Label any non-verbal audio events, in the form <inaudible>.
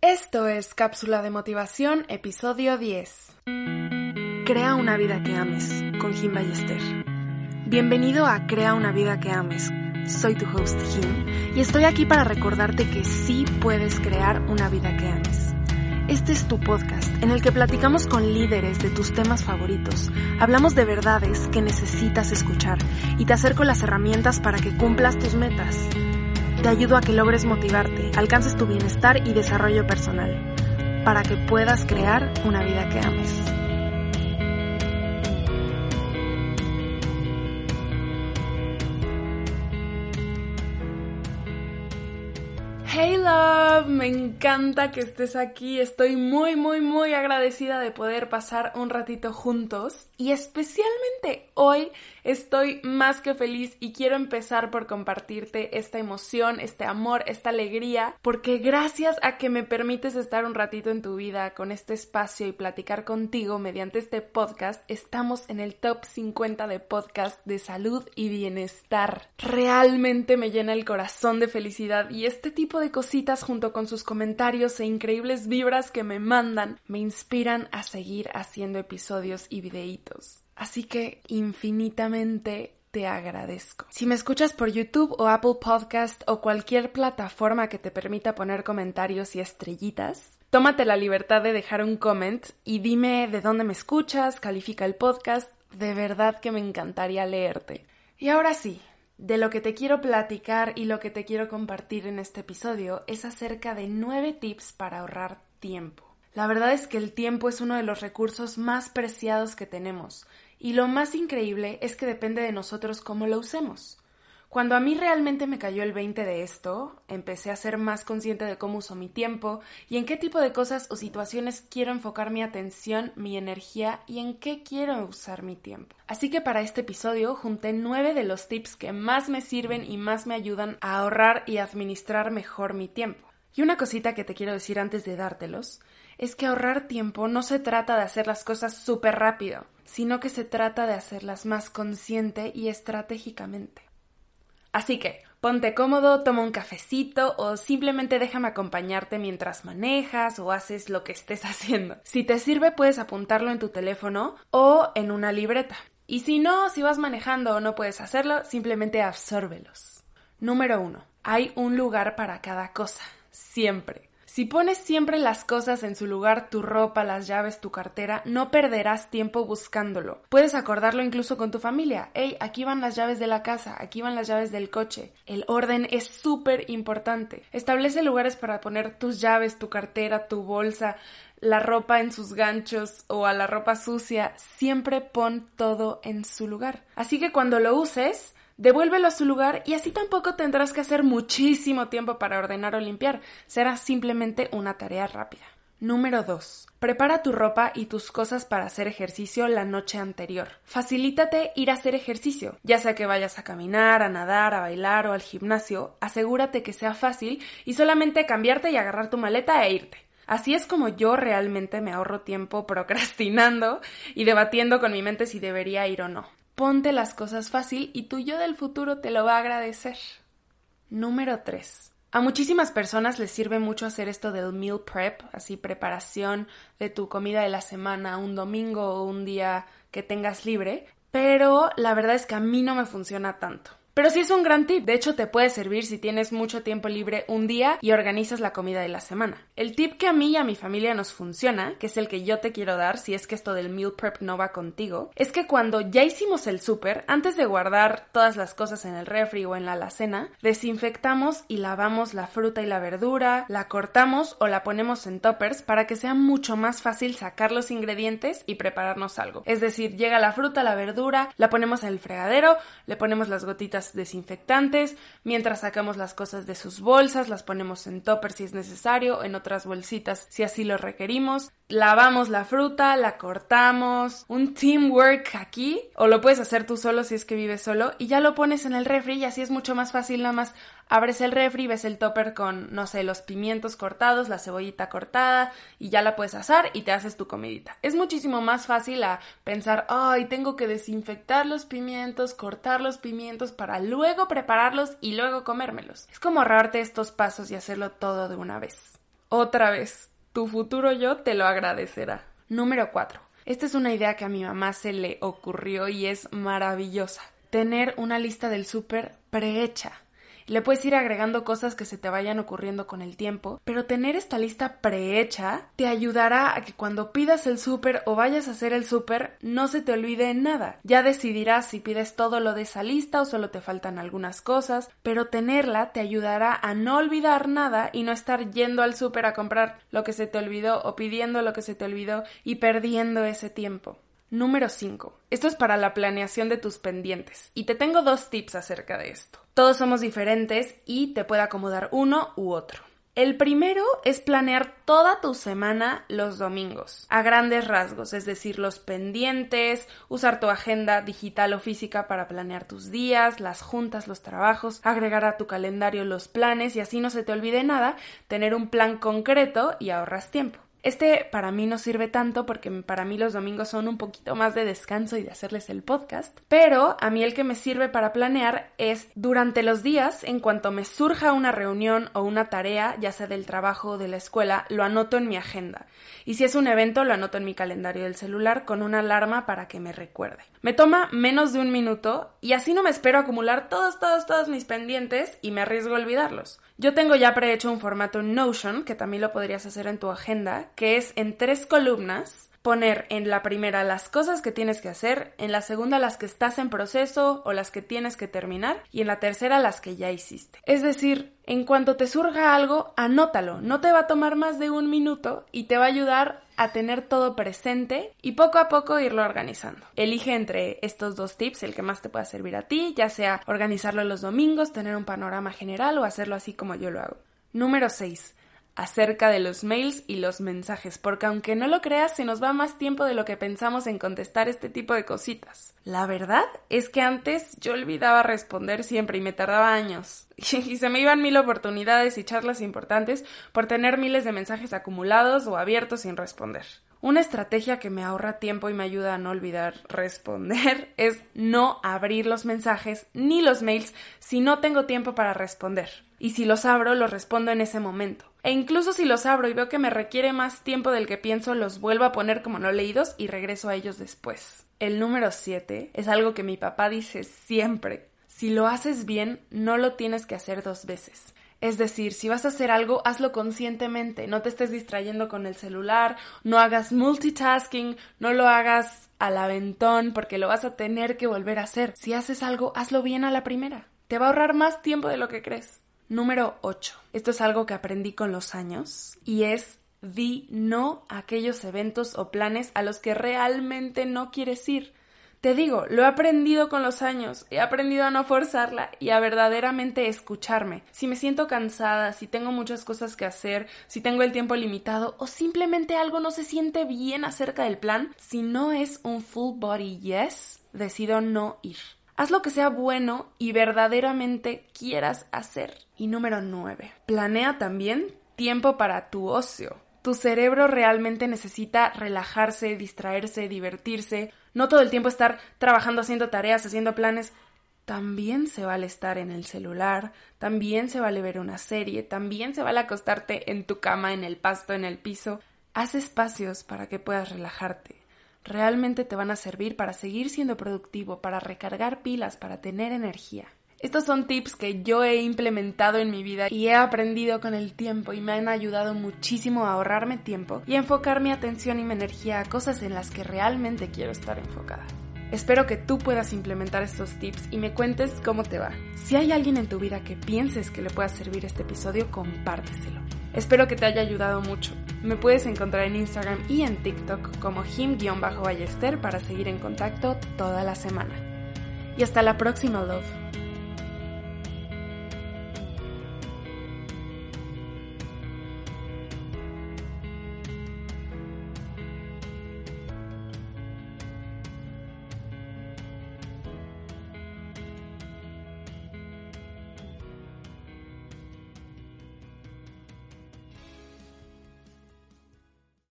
Esto es Cápsula de Motivación, episodio 10. Crea una vida que ames, con Jim Ballester. Bienvenido a Crea una vida que ames. Soy tu host Jim y estoy aquí para recordarte que sí puedes crear una vida que ames. Este es tu podcast en el que platicamos con líderes de tus temas favoritos, hablamos de verdades que necesitas escuchar y te acerco las herramientas para que cumplas tus metas. Te ayudo a que logres motivarte, alcances tu bienestar y desarrollo personal, para que puedas crear una vida que ames. Me encanta que estés aquí, estoy muy muy muy agradecida de poder pasar un ratito juntos y especialmente hoy estoy más que feliz y quiero empezar por compartirte esta emoción, este amor, esta alegría, porque gracias a que me permites estar un ratito en tu vida con este espacio y platicar contigo mediante este podcast, estamos en el top 50 de podcast de salud y bienestar. Realmente me llena el corazón de felicidad y este tipo de cositas junto con sus comentarios e increíbles vibras que me mandan me inspiran a seguir haciendo episodios y videitos. Así que infinitamente te agradezco. Si me escuchas por YouTube o Apple Podcast o cualquier plataforma que te permita poner comentarios y estrellitas, tómate la libertad de dejar un comment y dime de dónde me escuchas, califica el podcast, de verdad que me encantaría leerte. Y ahora sí, de lo que te quiero platicar y lo que te quiero compartir en este episodio es acerca de nueve tips para ahorrar tiempo. La verdad es que el tiempo es uno de los recursos más preciados que tenemos y lo más increíble es que depende de nosotros cómo lo usemos. Cuando a mí realmente me cayó el 20 de esto, empecé a ser más consciente de cómo uso mi tiempo y en qué tipo de cosas o situaciones quiero enfocar mi atención, mi energía y en qué quiero usar mi tiempo. Así que para este episodio junté nueve de los tips que más me sirven y más me ayudan a ahorrar y administrar mejor mi tiempo. Y una cosita que te quiero decir antes de dártelos es que ahorrar tiempo no se trata de hacer las cosas súper rápido, sino que se trata de hacerlas más consciente y estratégicamente. Así que, ponte cómodo, toma un cafecito o simplemente déjame acompañarte mientras manejas o haces lo que estés <laughs> haciendo. Si te sirve puedes apuntarlo en tu teléfono o en una libreta. Y si no, si vas manejando o no puedes hacerlo, simplemente absórbelos. Número 1. Hay un lugar para cada cosa. Siempre. Si pones siempre las cosas en su lugar, tu ropa, las llaves, tu cartera, no perderás tiempo buscándolo. Puedes acordarlo incluso con tu familia. Hey, aquí van las llaves de la casa, aquí van las llaves del coche. El orden es súper importante. Establece lugares para poner tus llaves, tu cartera, tu bolsa, la ropa en sus ganchos o a la ropa sucia. Siempre pon todo en su lugar. Así que cuando lo uses, devuélvelo a su lugar y así tampoco tendrás que hacer muchísimo tiempo para ordenar o limpiar. Será simplemente una tarea rápida. Número 2. Prepara tu ropa y tus cosas para hacer ejercicio la noche anterior. Facilítate ir a hacer ejercicio, ya sea que vayas a caminar, a nadar, a bailar o al gimnasio, asegúrate que sea fácil y solamente cambiarte y agarrar tu maleta e irte. Así es como yo realmente me ahorro tiempo <laughs> procrastinando y debatiendo con mi mente si debería ir o no. Ponte las cosas fácil y tu yo del futuro te lo va a agradecer. Número 3. A muchísimas personas les sirve mucho hacer esto del meal prep, así preparación de tu comida de la semana, un domingo o un día que tengas libre, pero la verdad es que a mí no me funciona tanto. Pero sí es un gran tip. De hecho, te puede servir si tienes mucho tiempo libre un día y organizas la comida de la semana. El tip que a mí y a mi familia nos funciona, que es el que yo te quiero dar si es que esto del meal prep no va contigo, es que cuando ya hicimos el súper, antes de guardar todas las cosas en el refri o en la alacena, desinfectamos y lavamos la fruta y la verdura, la cortamos o la ponemos en toppers para que sea mucho más fácil sacar los ingredientes y prepararnos algo. Es decir, llega la fruta, la verdura, la ponemos en el fregadero, le ponemos las gotitas desinfectantes, mientras sacamos las cosas de sus bolsas, las ponemos en topper si es necesario, en otras bolsitas si así lo requerimos, lavamos la fruta, la cortamos, un teamwork aquí, o lo puedes hacer tú solo si es que vives solo, y ya lo pones en el refri y así es mucho más fácil, nada más abres el refri, ves el topper con, no sé, los pimientos cortados, la cebollita cortada, y ya la puedes asar y te haces tu comidita. Es muchísimo más fácil pensar, ay, tengo que desinfectar los pimientos, cortar los pimientos para luego prepararlos y luego comérmelos. Es como ahorrarte estos pasos y hacerlo todo de una vez. Otra vez, tu futuro yo te lo agradecerá. Número 4. Esta es una idea que a mi mamá se le ocurrió y es maravillosa. Tener una lista del súper prehecha. Le puedes ir agregando cosas que se te vayan ocurriendo con el tiempo, pero tener esta lista prehecha te ayudará a que cuando pidas el súper o vayas a hacer el súper no se te olvide nada. Ya decidirás si pides todo lo de esa lista o solo te faltan algunas cosas, pero tenerla te ayudará a no olvidar nada y no estar yendo al súper a comprar lo que se te olvidó o pidiendo lo que se te olvidó y perdiendo ese tiempo. Número 5. Esto es para la planeación de tus pendientes. Y te tengo dos tips acerca de esto. Todos somos diferentes y te puede acomodar uno u otro. El primero es planear toda tu semana los domingos, a grandes rasgos, es decir, los pendientes, usar tu agenda digital o física para planear tus días, las juntas, los trabajos, agregar a tu calendario los planes y así no se te olvide nada, tener un plan concreto y ahorras tiempo. Este para mí no sirve tanto porque para mí los domingos son un poquito más de descanso y de hacerles el podcast, pero a mí el que me sirve para planear es durante los días, en cuanto me surja una reunión o una tarea, ya sea del trabajo o de la escuela, lo anoto en mi agenda. Y si es un evento, lo anoto en mi calendario del celular con una alarma para que me recuerde. Me toma menos de un minuto y así no me espero acumular todos, todos, todos mis pendientes y me arriesgo a olvidarlos. Yo tengo ya prehecho un formato Notion, que también lo podrías hacer en tu agenda, que es en tres columnas poner en la primera las cosas que tienes que hacer, en la segunda las que estás en proceso o las que tienes que terminar y en la tercera las que ya hiciste. Es decir, en cuanto te surja algo, anótalo, no te va a tomar más de un minuto y te va a ayudar a tener todo presente y poco a poco irlo organizando. Elige entre estos dos tips el que más te pueda servir a ti, ya sea organizarlo los domingos, tener un panorama general o hacerlo así como yo lo hago. Número 6 acerca de los mails y los mensajes, porque aunque no lo creas, se nos va más tiempo de lo que pensamos en contestar este tipo de cositas. La verdad es que antes yo olvidaba responder siempre y me tardaba años. <laughs> Y se me iban mil oportunidades y charlas importantes por tener miles de mensajes acumulados o abiertos sin responder. Una estrategia que me ahorra tiempo y me ayuda a no olvidar responder <laughs> es no abrir los mensajes ni los mails si no tengo tiempo para responder. Y si los abro, los respondo en ese momento. E incluso si los abro y veo que me requiere más tiempo del que pienso, los vuelvo a poner como no leídos y regreso a ellos después. El número 7 es algo que mi papá dice siempre. Si lo haces bien, no lo tienes que hacer dos veces. Es decir, si vas a hacer algo, hazlo conscientemente, no te estés distrayendo con el celular, no hagas multitasking, no lo hagas al aventón porque lo vas a tener que volver a hacer. Si haces algo, hazlo bien a la primera. Te va a ahorrar más tiempo de lo que crees. Número 8. Esto es algo que aprendí con los años y es di no a aquellos eventos o planes a los que realmente no quieres ir. Te digo, lo he aprendido con los años, he aprendido a no forzarla y a verdaderamente escucharme. Si me siento cansada, si tengo muchas cosas que hacer, si tengo el tiempo limitado o simplemente algo no se siente bien acerca del plan, si no es un full body yes, decido no ir. Haz lo que sea bueno y verdaderamente quieras hacer. Y número 9. Planea también tiempo para tu ocio. Tu cerebro realmente necesita relajarse, distraerse, divertirse, no todo el tiempo estar trabajando, haciendo tareas, haciendo planes. También se vale estar en el celular, también se vale ver una serie, también se vale acostarte en tu cama, en el pasto, en el piso. Haz espacios para que puedas relajarte realmente te van a servir para seguir siendo productivo, para recargar pilas, para tener energía. Estos son tips que yo he implementado en mi vida y he aprendido con el tiempo y me han ayudado muchísimo a ahorrarme tiempo y enfocar mi atención y mi energía a cosas en las que realmente quiero estar enfocada. Espero que tú puedas implementar estos tips y me cuentes cómo te va. Si hay alguien en tu vida que pienses que le pueda servir este episodio, compárteselo. Espero que te haya ayudado mucho. Me puedes encontrar en Instagram y en TikTok como him-ballester para seguir en contacto toda la semana. Y hasta la próxima, love.